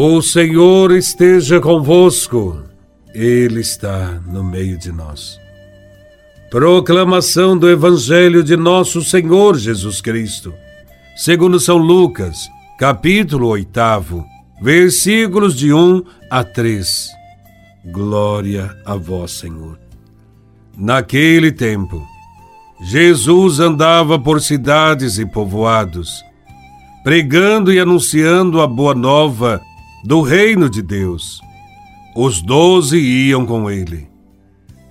O Senhor esteja convosco, Ele está no meio de nós. Proclamação do Evangelho de Nosso Senhor Jesus Cristo, segundo São Lucas, capítulo 8, versículos de 1 a 3. Glória a Vós, Senhor. Naquele tempo, Jesus andava por cidades e povoados, pregando e anunciando a boa nova do reino de Deus. Os doze iam com ele.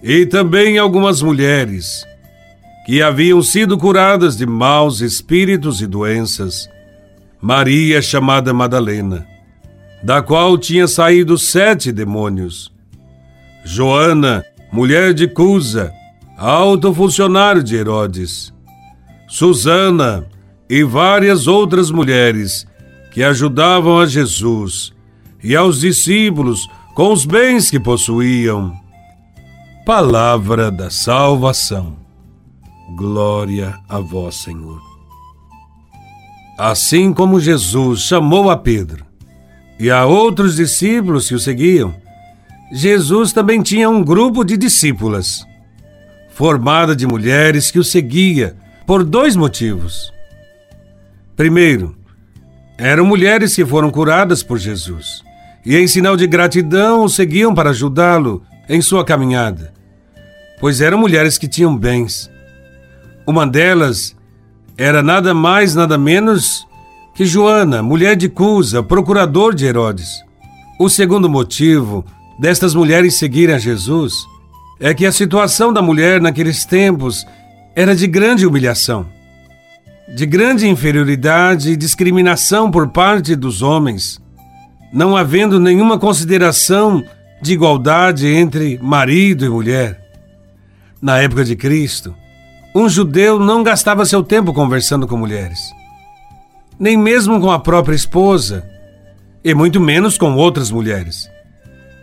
E também algumas mulheres que haviam sido curadas de maus espíritos e doenças. Maria, chamada Madalena, da qual tinha saído sete demônios. Joana, mulher de Cusa, alto funcionário de Herodes. Susana e várias outras mulheres que ajudavam a Jesus e aos discípulos com os bens que possuíam. Palavra da salvação. Glória a vós, Senhor. Assim como Jesus chamou a Pedro e a outros discípulos que o seguiam, Jesus também tinha um grupo de discípulas, formada de mulheres que o seguia por dois motivos. Primeiro, eram mulheres que foram curadas por Jesus e, em sinal de gratidão, o seguiam para ajudá-lo em sua caminhada, pois eram mulheres que tinham bens. Uma delas era nada mais, nada menos que Joana, mulher de Cusa, procurador de Herodes. O segundo motivo destas mulheres seguirem a Jesus é que a situação da mulher naqueles tempos era de grande humilhação de grande inferioridade e discriminação por parte dos homens, não havendo nenhuma consideração de igualdade entre marido e mulher. Na época de Cristo, um judeu não gastava seu tempo conversando com mulheres, nem mesmo com a própria esposa, e muito menos com outras mulheres.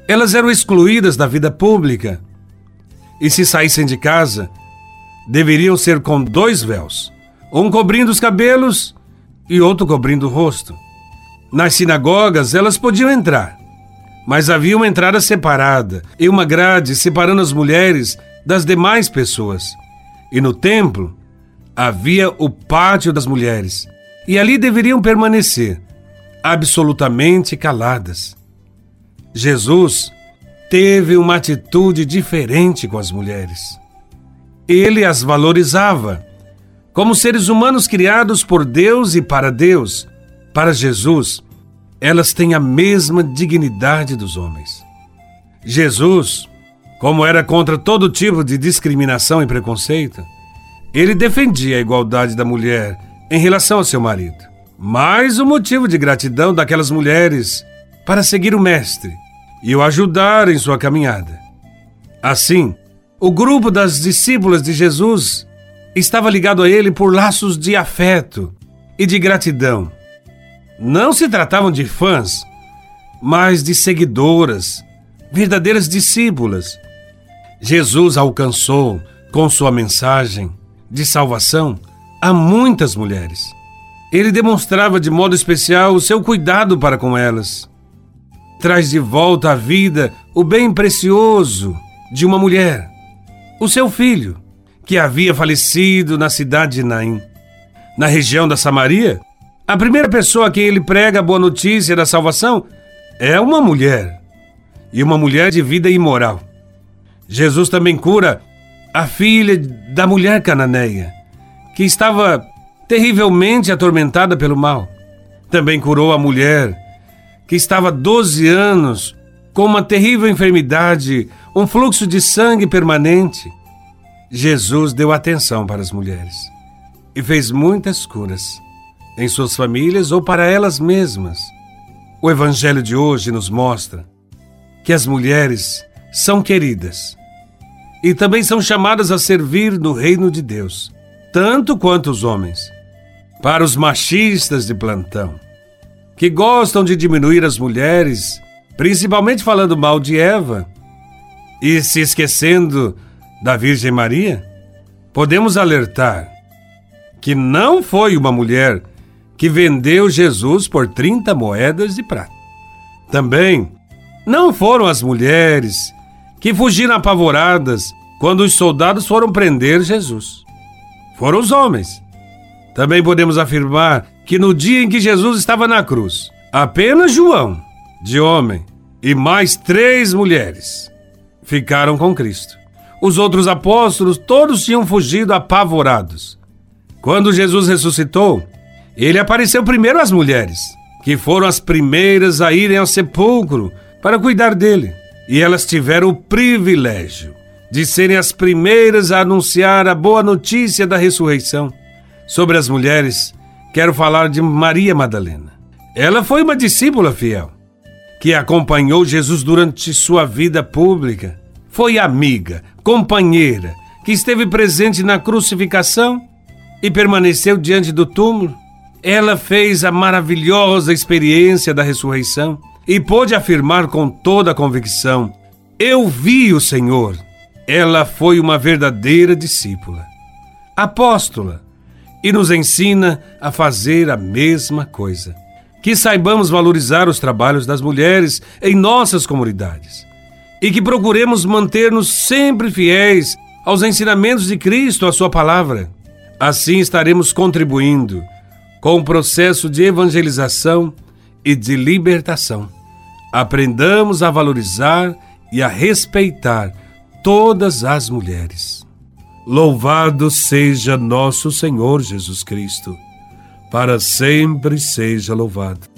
Elas eram excluídas da vida pública e, se saíssem de casa, deveriam ser com dois véus um cobrindo os cabelos e outro cobrindo o rosto. Nas sinagogas elas podiam entrar, mas havia uma entrada separada e uma grade separando as mulheres das demais pessoas. E no templo havia o pátio das mulheres, e ali deveriam permanecer, absolutamente caladas. Jesus teve uma atitude diferente com as mulheres. Ele as valorizava como seres humanos criados por Deus e para Deus, para Jesus, elas têm a mesma dignidade dos homens. Jesus, como era contra todo tipo de discriminação e preconceito, ele defendia a igualdade da mulher em relação ao seu marido. Mais um motivo de gratidão daquelas mulheres para seguir o Mestre e o ajudar em sua caminhada. Assim, o grupo das discípulas de Jesus estava ligado a ele por laços de afeto e de gratidão. Não se tratavam de fãs, mas de seguidoras, verdadeiras discípulas. Jesus alcançou, com sua mensagem de salvação, a muitas mulheres. Ele demonstrava de modo especial o seu cuidado para com elas. Traz de volta à vida o bem precioso de uma mulher, o seu filho que havia falecido na cidade de Naim. Na região da Samaria, a primeira pessoa a quem ele prega a boa notícia da salvação é uma mulher, e uma mulher de vida imoral. Jesus também cura a filha da mulher cananeia, que estava terrivelmente atormentada pelo mal. Também curou a mulher que estava 12 anos com uma terrível enfermidade, um fluxo de sangue permanente. Jesus deu atenção para as mulheres e fez muitas curas, em suas famílias ou para elas mesmas. O Evangelho de hoje nos mostra que as mulheres são queridas e também são chamadas a servir no reino de Deus, tanto quanto os homens. Para os machistas de plantão, que gostam de diminuir as mulheres, principalmente falando mal de Eva, e se esquecendo da Virgem Maria, podemos alertar que não foi uma mulher que vendeu Jesus por 30 moedas de prata. Também não foram as mulheres que fugiram apavoradas quando os soldados foram prender Jesus. Foram os homens. Também podemos afirmar que no dia em que Jesus estava na cruz, apenas João, de homem, e mais três mulheres ficaram com Cristo. Os outros apóstolos todos tinham fugido apavorados. Quando Jesus ressuscitou, ele apareceu primeiro às mulheres, que foram as primeiras a irem ao sepulcro para cuidar dele. E elas tiveram o privilégio de serem as primeiras a anunciar a boa notícia da ressurreição. Sobre as mulheres, quero falar de Maria Madalena. Ela foi uma discípula fiel, que acompanhou Jesus durante sua vida pública. Foi amiga, companheira, que esteve presente na crucificação e permaneceu diante do túmulo. Ela fez a maravilhosa experiência da ressurreição e pôde afirmar com toda a convicção: Eu vi o Senhor. Ela foi uma verdadeira discípula, apóstola, e nos ensina a fazer a mesma coisa. Que saibamos valorizar os trabalhos das mulheres em nossas comunidades e que procuremos manter-nos sempre fiéis aos ensinamentos de Cristo, a Sua palavra. Assim estaremos contribuindo com o processo de evangelização e de libertação. Aprendamos a valorizar e a respeitar todas as mulheres. Louvado seja nosso Senhor Jesus Cristo, para sempre seja louvado.